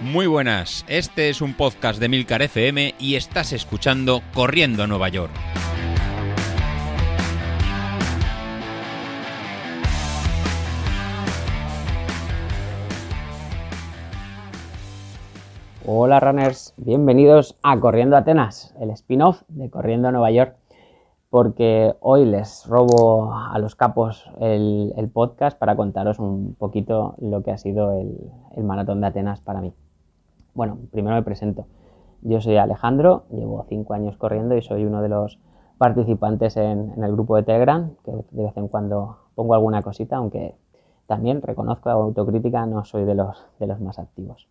Muy buenas, este es un podcast de Milcar FM y estás escuchando Corriendo a Nueva York. Hola runners, bienvenidos a Corriendo Atenas, el spin-off de Corriendo a Nueva York, porque hoy les robo a los capos el, podcast para contaros un poquito lo que ha sido el maratón de Atenas para mí. Bueno, primero me presento. Yo soy Alejandro, llevo cinco años corriendo y soy uno de los participantes en, el grupo de Telegram, que de vez en cuando pongo alguna cosita, aunque también reconozco autocrítica, no soy de los, de más activos.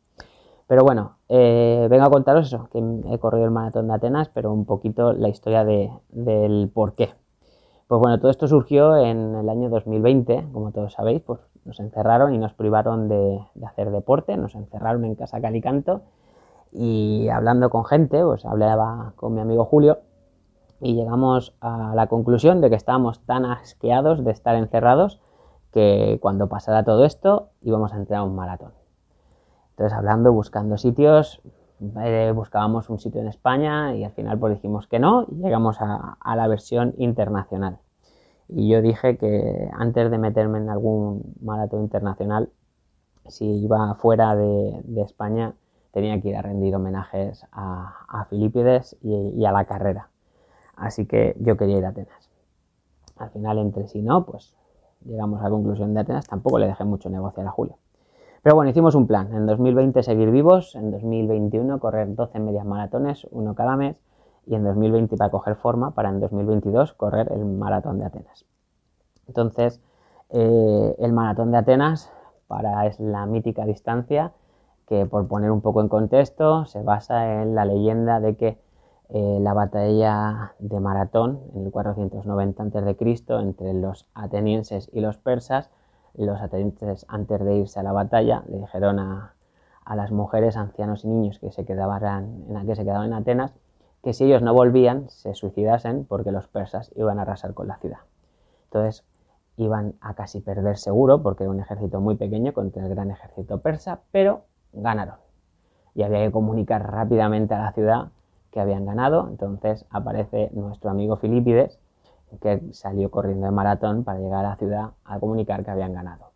Pero bueno, eh, vengo a contaros eso, que he corrido el maratón de Atenas, pero un poquito la historia del por qué. Pues bueno, todo esto surgió en el año 2020, como todos sabéis, pues nos encerraron y nos privaron de, hacer deporte, nos encerraron en casa Calicanto y hablando con gente, pues hablaba con mi amigo Julio y llegamos a la conclusión de que estábamos tan asqueados de estar encerrados que cuando pasara todo esto íbamos a entrar a un maratón. Entonces hablando, buscando sitios, eh, buscábamos un sitio en España y al final pues dijimos que no y llegamos a la versión internacional. Y yo dije que antes de meterme en algún maratón internacional, si iba fuera de, España, tenía que ir a rendir homenajes a, a Filipides y, a la carrera. Así que yo quería ir a Atenas. Al final, entre sí no, pues llegamos a la conclusión de Atenas. Tampoco le dejé mucho negociar a Julio. Pero bueno, hicimos un plan. En 2020 seguir vivos, en 2021 correr 12 medias maratones, uno cada mes, y en 2020 para coger forma para en 2022 correr el maratón de Atenas. Entonces, eh, el maratón de Atenas para es la mítica distancia que por poner un poco en contexto se basa en la leyenda de que eh, la batalla de Maratón en el 490 a.C. entre los atenienses y los persas, los atenienses antes de irse a la batalla le dijeron a, a las mujeres, ancianos y niños que se quedaban en, que se quedaban en Atenas que si ellos no volvían se suicidasen porque los persas iban a arrasar con la ciudad. Entonces iban a casi perder seguro porque era un ejército muy pequeño contra el gran ejército persa, pero ganaron. Y había que comunicar rápidamente a la ciudad que habían ganado. Entonces aparece nuestro amigo Filipides, que salió corriendo de maratón para llegar a la ciudad a comunicar que habían ganado.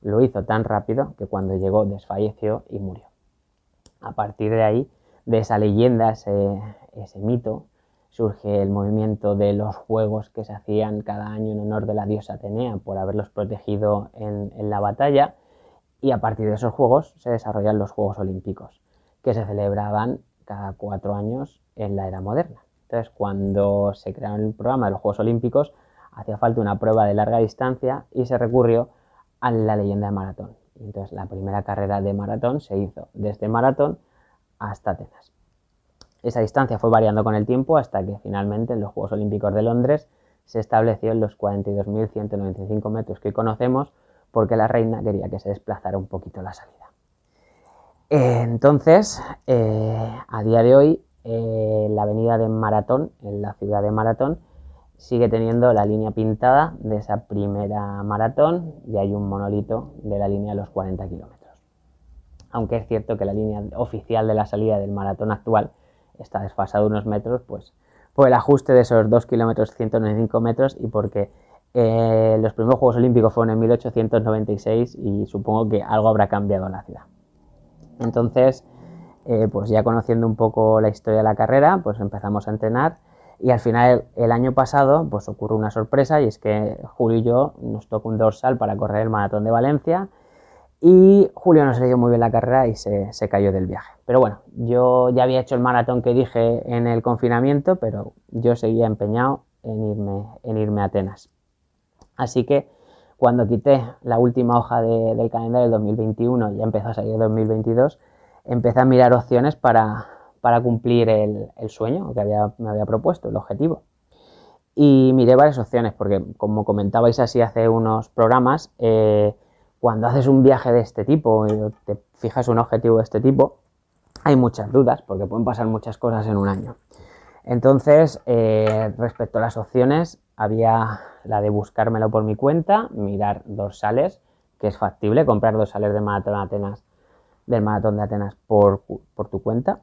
Lo hizo tan rápido que cuando llegó desfalleció y murió. A partir de ahí de esa leyenda, ese, mito, surge el movimiento de los juegos que se hacían cada año en honor de la diosa Atenea por haberlos protegido en, la batalla y a partir de esos juegos se desarrollan los Juegos Olímpicos que se celebraban cada cuatro años en la era moderna. Entonces, cuando se creó el programa de los Juegos Olímpicos, hacía falta una prueba de larga distancia y se recurrió a la leyenda de maratón. Entonces, la primera carrera de maratón se hizo desde maratón hasta Atenas. Esa distancia fue variando con el tiempo hasta que finalmente en los Juegos Olímpicos de Londres se estableció en los 42.195 metros que conocemos porque la reina quería que se desplazara un poquito la salida. Entonces, eh, a día de hoy, eh, la avenida de Maratón, en la ciudad de Maratón, sigue teniendo la línea pintada de esa primera maratón y hay un monolito de la línea de los 40 kilómetros aunque es cierto que la línea oficial de la salida del maratón actual está desfasada unos metros, pues por el ajuste de esos 2 kilómetros 195 metros y porque eh, los primeros Juegos Olímpicos fueron en 1896 y supongo que algo habrá cambiado en la ciudad. Entonces, eh, pues ya conociendo un poco la historia de la carrera, pues empezamos a entrenar y al final el año pasado pues ocurrió una sorpresa y es que Julio y yo nos tocó un dorsal para correr el maratón de Valencia y Julio no se le dio muy bien la carrera y se, cayó del viaje. Pero bueno, yo ya había hecho el maratón que dije en el confinamiento, pero yo seguía empeñado en irme, en irme a Atenas. Así que cuando quité la última hoja del calendario del 2021 y ya empezó a salir el 2022, empecé a mirar opciones para, cumplir el, sueño que me había propuesto, el objetivo. Y miré varias opciones, porque como comentabais así hace unos programas, eh, cuando haces un viaje de este tipo y te fijas un objetivo de este tipo, hay muchas dudas porque pueden pasar muchas cosas en un año. Entonces, eh, respecto a las opciones, había la de buscármelo por mi cuenta, mirar dorsales, que es factible, comprar dorsales de Atenas del maratón de Atenas por, por tu cuenta,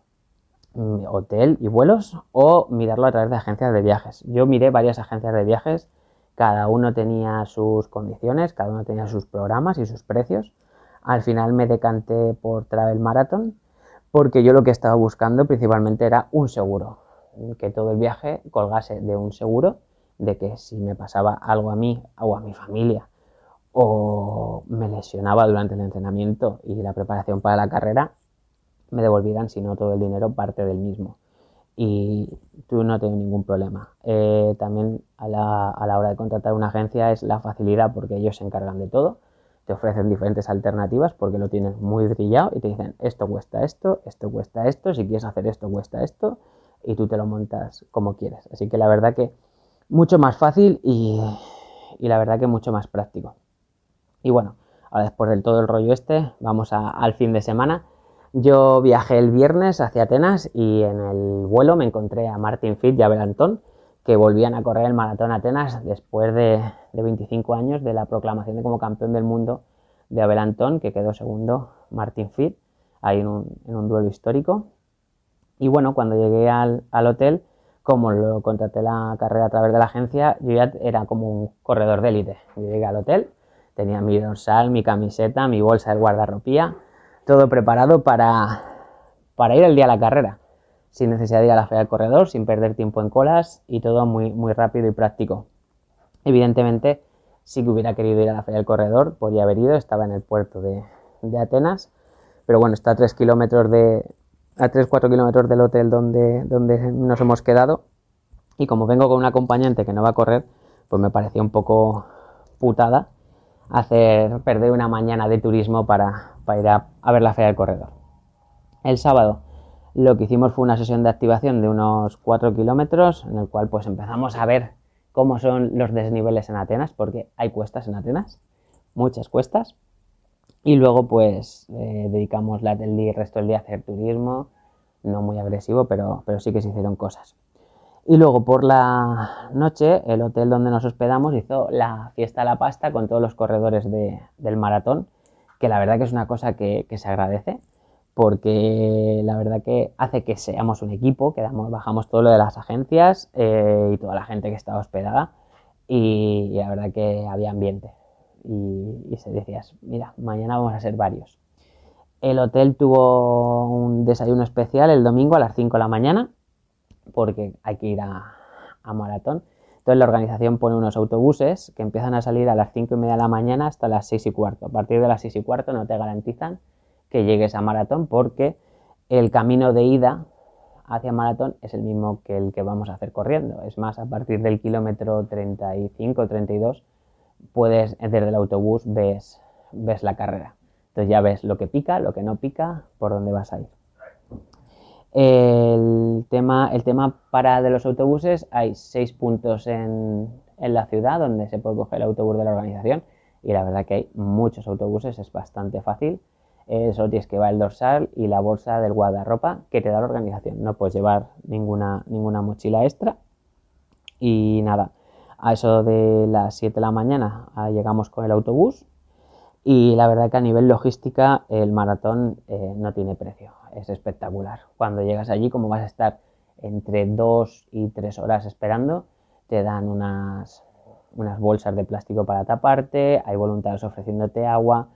mm, hotel y vuelos, o mirarlo a través de agencias de viajes. Yo miré varias agencias de viajes, cada uno tenía sus condiciones, cada uno tenía sus programas y sus precios. Al final me decanté por Travel Marathon porque yo lo que estaba buscando principalmente era un seguro, que todo el viaje colgase de un seguro de que si me pasaba algo a mí o a mi familia o me lesionaba durante el entrenamiento y la preparación para la carrera, me devolvieran, si no todo el dinero, parte del mismo. Y tú no tienes ningún problema. Eh, también a la, a la hora de contratar una agencia es la facilidad porque ellos se encargan de todo te ofrecen diferentes alternativas porque lo tienes muy brillado y te dicen esto cuesta esto, esto cuesta esto, si quieres hacer esto cuesta esto y tú te lo montas como quieres. Así que la verdad que mucho más fácil y, la verdad que mucho más práctico. Y bueno, ahora después del todo el rollo este, vamos al fin de semana. Yo viajé el viernes hacia Atenas y en el vuelo me encontré a Martin Fit y a Belantón que volvían a correr el maratón Atenas después de, 25 años de la proclamación de como campeón del mundo de Abel Antón, que quedó segundo Martin Fit, ahí en un, duelo histórico. Y bueno, cuando llegué al, hotel, como lo contraté la carrera a través de la agencia, yo ya era como un corredor de élite. Yo llegué al hotel, tenía mi dorsal, mi camiseta, mi bolsa de guardarropía, todo preparado para, para ir el día a la carrera sin necesidad de ir a la feria del corredor, sin perder tiempo en colas y todo muy, muy rápido y práctico. Evidentemente, si que hubiera querido ir a la feria del corredor, podía haber ido, estaba en el puerto de, Atenas, pero bueno, está a 3 kilómetros de, a 3-4 kilómetros del hotel donde, donde nos hemos quedado y como vengo con un acompañante que no va a correr, pues me parecía un poco putada hacer perder una mañana de turismo para, ir a, a ver la feria del corredor. El sábado lo que hicimos fue una sesión de activación de unos 4 kilómetros, en el cual pues empezamos a ver cómo son los desniveles en Atenas, porque hay cuestas en Atenas, muchas cuestas. Y luego pues eh, dedicamos la, el resto del día a hacer turismo, no muy agresivo, pero, pero sí que se hicieron cosas. Y luego por la noche, el hotel donde nos hospedamos hizo la fiesta a la pasta con todos los corredores del maratón, que la verdad que es una cosa que se agradece porque la verdad que hace que seamos un equipo, que bajamos todo lo de las agencias eh, y toda la gente que estaba hospedada y, la verdad que había ambiente y, se decías, mira, mañana vamos a ser varios. El hotel tuvo un desayuno especial el domingo a las 5 de la mañana porque hay que ir a maratón. Entonces la organización pone unos autobuses que empiezan a salir a las 5 y media de la mañana hasta las 6 y cuarto. A partir de las 6 y cuarto no te garantizan que llegues a maratón porque el camino de ida hacia maratón es el mismo que el que vamos a hacer corriendo. Es más, a partir del kilómetro 35 32 puedes desde el autobús ves, ves la carrera. Entonces ya ves lo que pica, lo que no pica, por dónde vas a ir. El tema, el tema para de los autobuses, hay seis puntos en, en la ciudad donde se puede coger el autobús de la organización y la verdad que hay muchos autobuses, es bastante fácil eso tienes que llevar el dorsal y la bolsa del guardarropa que te da la organización. No puedes llevar ninguna, ninguna mochila extra. Y nada, a eso de las 7 de la mañana llegamos con el autobús. Y la verdad que a nivel logística el maratón eh, no tiene precio. Es espectacular. Cuando llegas allí, como vas a estar entre 2 y 3 horas esperando, te dan unas, unas bolsas de plástico para taparte, hay voluntarios ofreciéndote agua,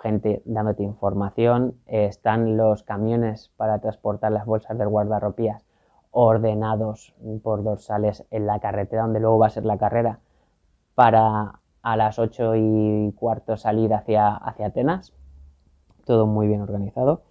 gente dándote información, están los camiones para transportar las bolsas del guardarropías ordenados por dorsales en la carretera donde luego va a ser la carrera para a las 8 y cuarto salir hacia, hacia Atenas, todo muy bien organizado.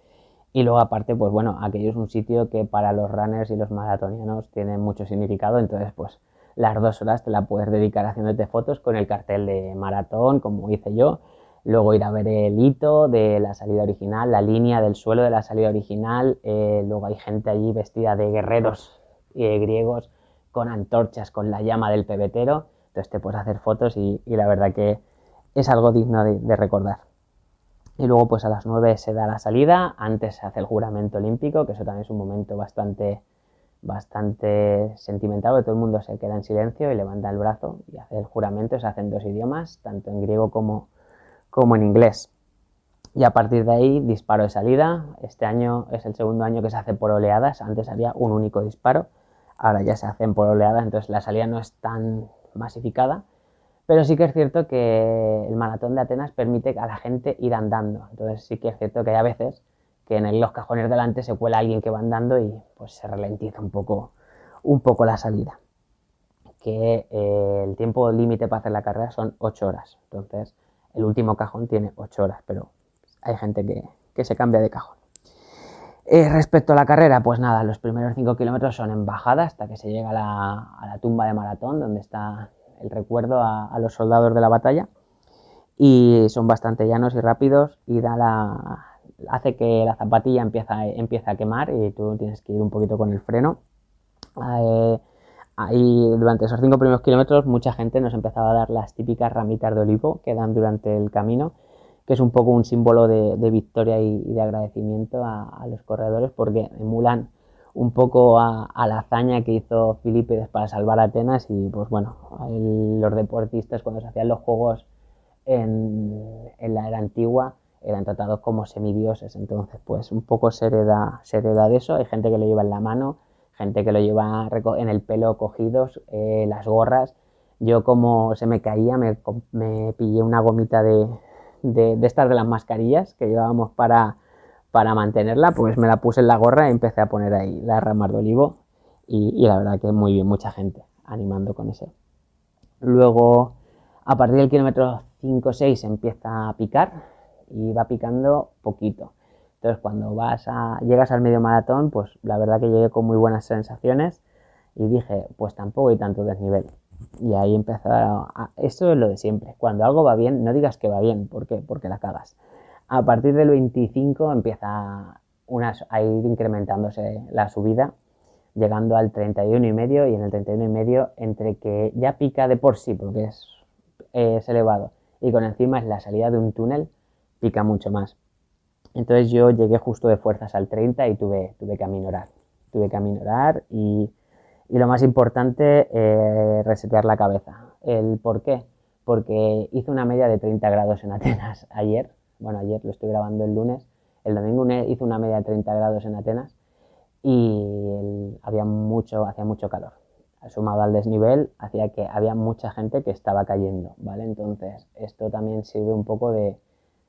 Y luego aparte, pues bueno, aquello es un sitio que para los runners y los maratonianos tiene mucho significado, entonces pues las dos horas te la puedes dedicar haciéndote fotos con el cartel de maratón, como hice yo, Luego ir a ver el hito de la salida original, la línea del suelo de la salida original. Eh, luego hay gente allí vestida de guerreros eh, griegos con antorchas, con la llama del pebetero. Entonces te puedes hacer fotos y, la verdad que es algo digno de, recordar. Y luego pues a las 9 se da la salida, antes se hace el juramento olímpico, que eso también es un momento bastante, bastante sentimental, porque todo el mundo se queda en silencio y levanta el brazo y hace el juramento, se hacen dos idiomas, tanto en griego como, como en inglés. Y a partir de ahí, disparo de salida. Este año es el segundo año que se hace por oleadas. Antes había un único disparo. Ahora ya se hacen por oleadas, entonces la salida no es tan masificada. Pero sí que es cierto que el maratón de Atenas permite a la gente ir andando. Entonces sí que es cierto que hay a veces que en los cajones delante se cuela alguien que va andando y pues se ralentiza un poco, un poco la salida. Que eh, el tiempo límite para hacer la carrera son 8 horas. Entonces el último cajón tiene 8 horas, pero hay gente que, se cambia de cajón. Eh, respecto a la carrera, pues nada, los primeros 5 kilómetros son en bajada hasta que se llega a la, tumba de maratón, donde está el recuerdo a, los soldados de la batalla. Y son bastante llanos y rápidos y hace que la zapatilla empieza, empieza a quemar y tú tienes que ir un poquito con el freno. Eh, durante esos 5 primeros kilómetros mucha gente nos empezaba a dar las típicas ramitas de olivo que dan durante el camino que es un poco un símbolo de, victoria y, de agradecimiento a, los corredores porque emulan un poco a, la hazaña que hizo Filipides para salvar Atenas y pues bueno, los deportistas cuando se hacían los juegos en, la era antigua eran tratados como semidioses, entonces pues un poco se hereda, de eso, hay gente que lo lleva en la mano, gente que lo lleva en el pelo cogidos, eh, las gorras, yo como se me caía me, me pillé una gomita de, de, estas de las mascarillas que llevábamos para, para mantenerla, pues me la puse en la gorra y empecé a poner ahí las ramas de olivo y, la verdad que muy bien, mucha gente animando con ese. Luego, a partir del kilómetro 5 o 6 empieza a picar y va picando poquito. Entonces, cuando vas a, llegas al medio maratón, pues la verdad que llegué con muy buenas sensaciones y dije, pues tampoco hay tanto desnivel. Y ahí empezó a, Esto es lo de siempre. Cuando algo va bien, no digas que va bien. ¿Por qué? Porque la cagas. A partir del 25 empieza a ir incrementándose la subida, llegando al 31 y medio y en el 31 y medio entre que ya pica de por sí porque es, elevado y con encima es la salida de un túnel, pica mucho más. Entonces yo llegué justo de fuerzas al 30 y tuve, tuve que aminorar. Tuve que aminorar y y lo más importante, eh, resetear la cabeza. ¿El por qué? Porque hizo una media de 30 grados en Atenas ayer. Bueno, ayer lo estoy grabando el lunes. El domingo hizo una media de 30 grados en Atenas y había mucho, hacía mucho calor. Sumado al desnivel, hacía que había mucha gente que estaba cayendo, ¿vale? Entonces, esto también sirve un poco de,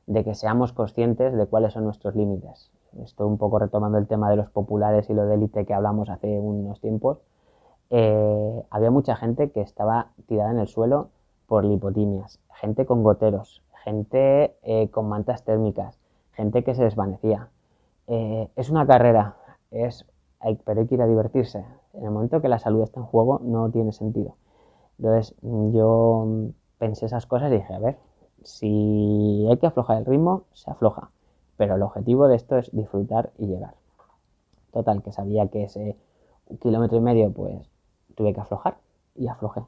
que seamos conscientes de cuáles son nuestros límites. Esto un poco retomando el tema de los populares y lo de élite que hablamos hace unos tiempos eh, había mucha gente que estaba tirada en el suelo por lipotimias, gente con goteros, gente eh, con mantas térmicas, gente que se desvanecía. Eh, es una carrera, es, pero hay que ir a divertirse. En el momento que la salud está en juego no tiene sentido. Entonces yo pensé esas cosas y dije, a ver, si hay que aflojar el ritmo, se afloja. Pero el objetivo de esto es disfrutar y llegar. Total, que sabía que ese kilómetro y medio, pues tuve que aflojar y aflojé.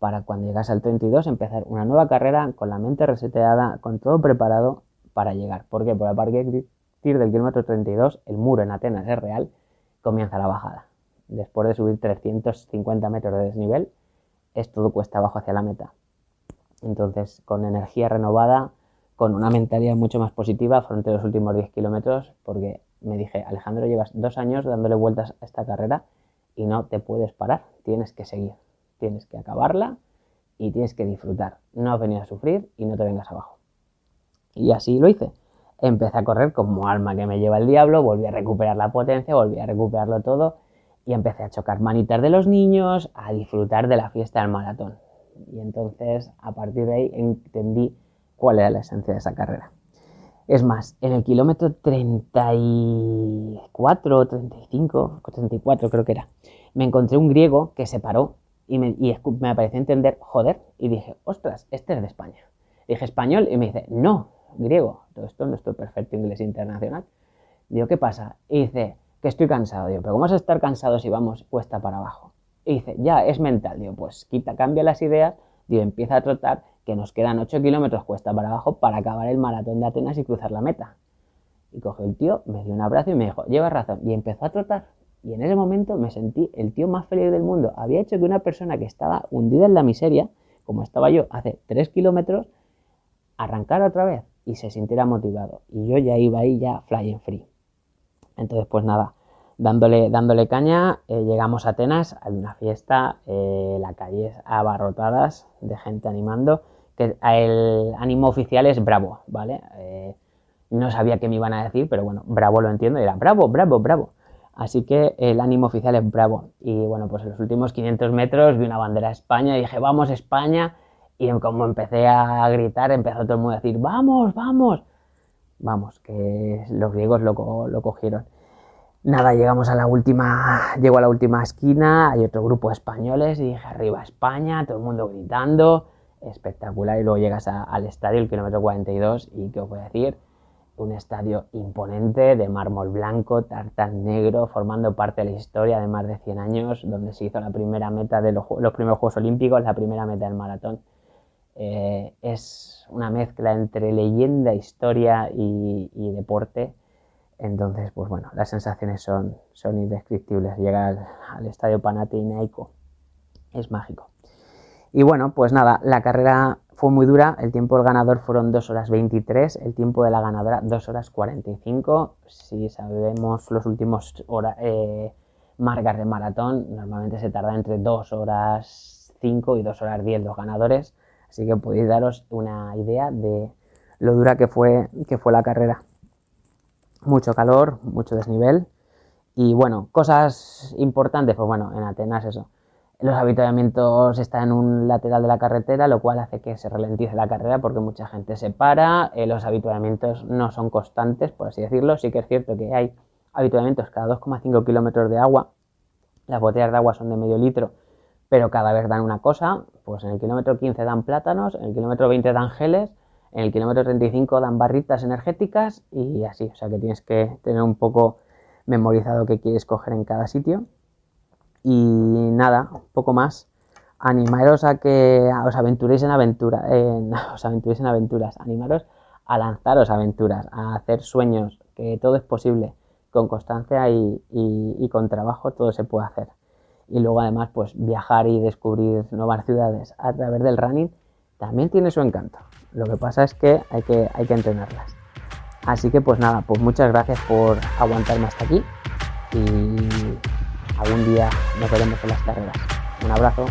Para cuando llegase al 32 empezar una nueva carrera con la mente reseteada, con todo preparado para llegar. ¿Por qué? Porque a partir del kilómetro 32, el muro en Atenas es real, comienza la bajada. Después de subir 350 metros de desnivel, es todo cuesta abajo hacia la meta. Entonces, con energía renovada, con una mentalidad mucho más positiva, afronté los últimos 10 kilómetros porque me dije, Alejandro, llevas dos años dándole vueltas a esta carrera y no te puedes parar, tienes que seguir, tienes que acabarla y tienes que disfrutar. No has venido a sufrir y no te vengas abajo. Y así lo hice. Empecé a correr como alma que me lleva el diablo, volví a recuperar la potencia, volví a recuperarlo todo y empecé a chocar manitas de los niños, a disfrutar de la fiesta del maratón. Y entonces, a partir de ahí, entendí cuál era la esencia de esa carrera. Es más, en el kilómetro 34, 35, 34 creo que era, me encontré un griego que se paró y me, y me pareció entender, joder, y dije, ostras, este es de España. dije, español, y me dice, no, griego, todo esto no estoy perfecto inglés internacional. Digo, ¿qué pasa? Y dice, que estoy cansado. Digo, pero ¿cómo vas a estar cansado si vamos cuesta para abajo? Y dice, ya, es mental. Digo, pues quita, cambia las ideas, digo, empieza a trotar que nos quedan 8 kilómetros cuesta para abajo para acabar el maratón de Atenas y cruzar la meta. Y cogió el tío, me dio un abrazo y me dijo, llevas razón. Y empezó a trotar. Y en ese momento me sentí el tío más feliz del mundo. Había hecho que una persona que estaba hundida en la miseria, como estaba yo hace 3 kilómetros, arrancara otra vez. y se sintiera motivado. Y yo ya iba ahí ya flying free. Entonces, pues nada, dándole, dándole caña, eh, llegamos a Atenas, hay una fiesta, eh, la calle abarrotadas de gente animando, que el ánimo oficial es bravo, ¿vale? Eh, no sabía qué me iban a decir, pero bueno, bravo lo entiendo, era bravo, bravo, bravo. Así que el ánimo oficial es bravo. Y bueno, pues en los últimos 500 metros vi una bandera de España y dije, vamos España. Y como empecé a gritar, empezó todo el mundo a decir, vamos, vamos. Vamos, que los griegos lo, lo cogieron. Nada, llegamos a la última, llego a la última esquina, hay otro grupo de españoles y dije, arriba España, todo el mundo gritando, espectacular. Y luego llegas al estadio, el kilómetro 42, y ¿qué os voy a decir? Un estadio imponente de mármol blanco, tartán negro, formando parte de la historia de más de 100 años, donde se hizo la primera meta de los, primeros Juegos Olímpicos, la primera meta del maratón. Eh, es una mezcla entre leyenda, historia y, deporte. Entonces, pues bueno, las sensaciones son, indescriptibles. Llegar al, al estadio Panathinaiko es mágico. Y bueno, pues nada, la carrera fue muy dura, el tiempo del ganador fueron 2 horas 23, el tiempo de la ganadora 2 horas 45. Si sabemos los últimos hora, eh, marcas de maratón, normalmente se tarda entre 2 horas 5 y 2 horas 10 los ganadores, así que podéis daros una idea de lo dura que fue, que fue la carrera. Mucho calor, mucho desnivel y bueno, cosas importantes, pues bueno, en Atenas eso los habituamientos están en un lateral de la carretera, lo cual hace que se ralentice la carrera porque mucha gente se para. Eh, los habituamientos no son constantes, por así decirlo. Sí que es cierto que hay habituamientos cada 2,5 kilómetros de agua. Las botellas de agua son de medio litro, pero cada vez dan una cosa. Pues en el kilómetro 15 dan plátanos, en el kilómetro 20 dan geles, en el kilómetro 35 dan barritas energéticas y así. O sea que tienes que tener un poco memorizado qué quieres coger en cada sitio. Y nada, poco más. Animaros a que os aventuréis en aventura, os aventuréis en aventuras, animaros a lanzaros aventuras, a hacer sueños, que todo es posible, con constancia y, con trabajo todo se puede hacer. Y luego además pues viajar y descubrir nuevas ciudades a través del running también tiene su encanto. Lo que pasa es que hay que, hay que entrenarlas. Así que pues nada, pues muchas gracias por aguantarme hasta aquí y algún día nos veremos en las carreras. Un abrazo.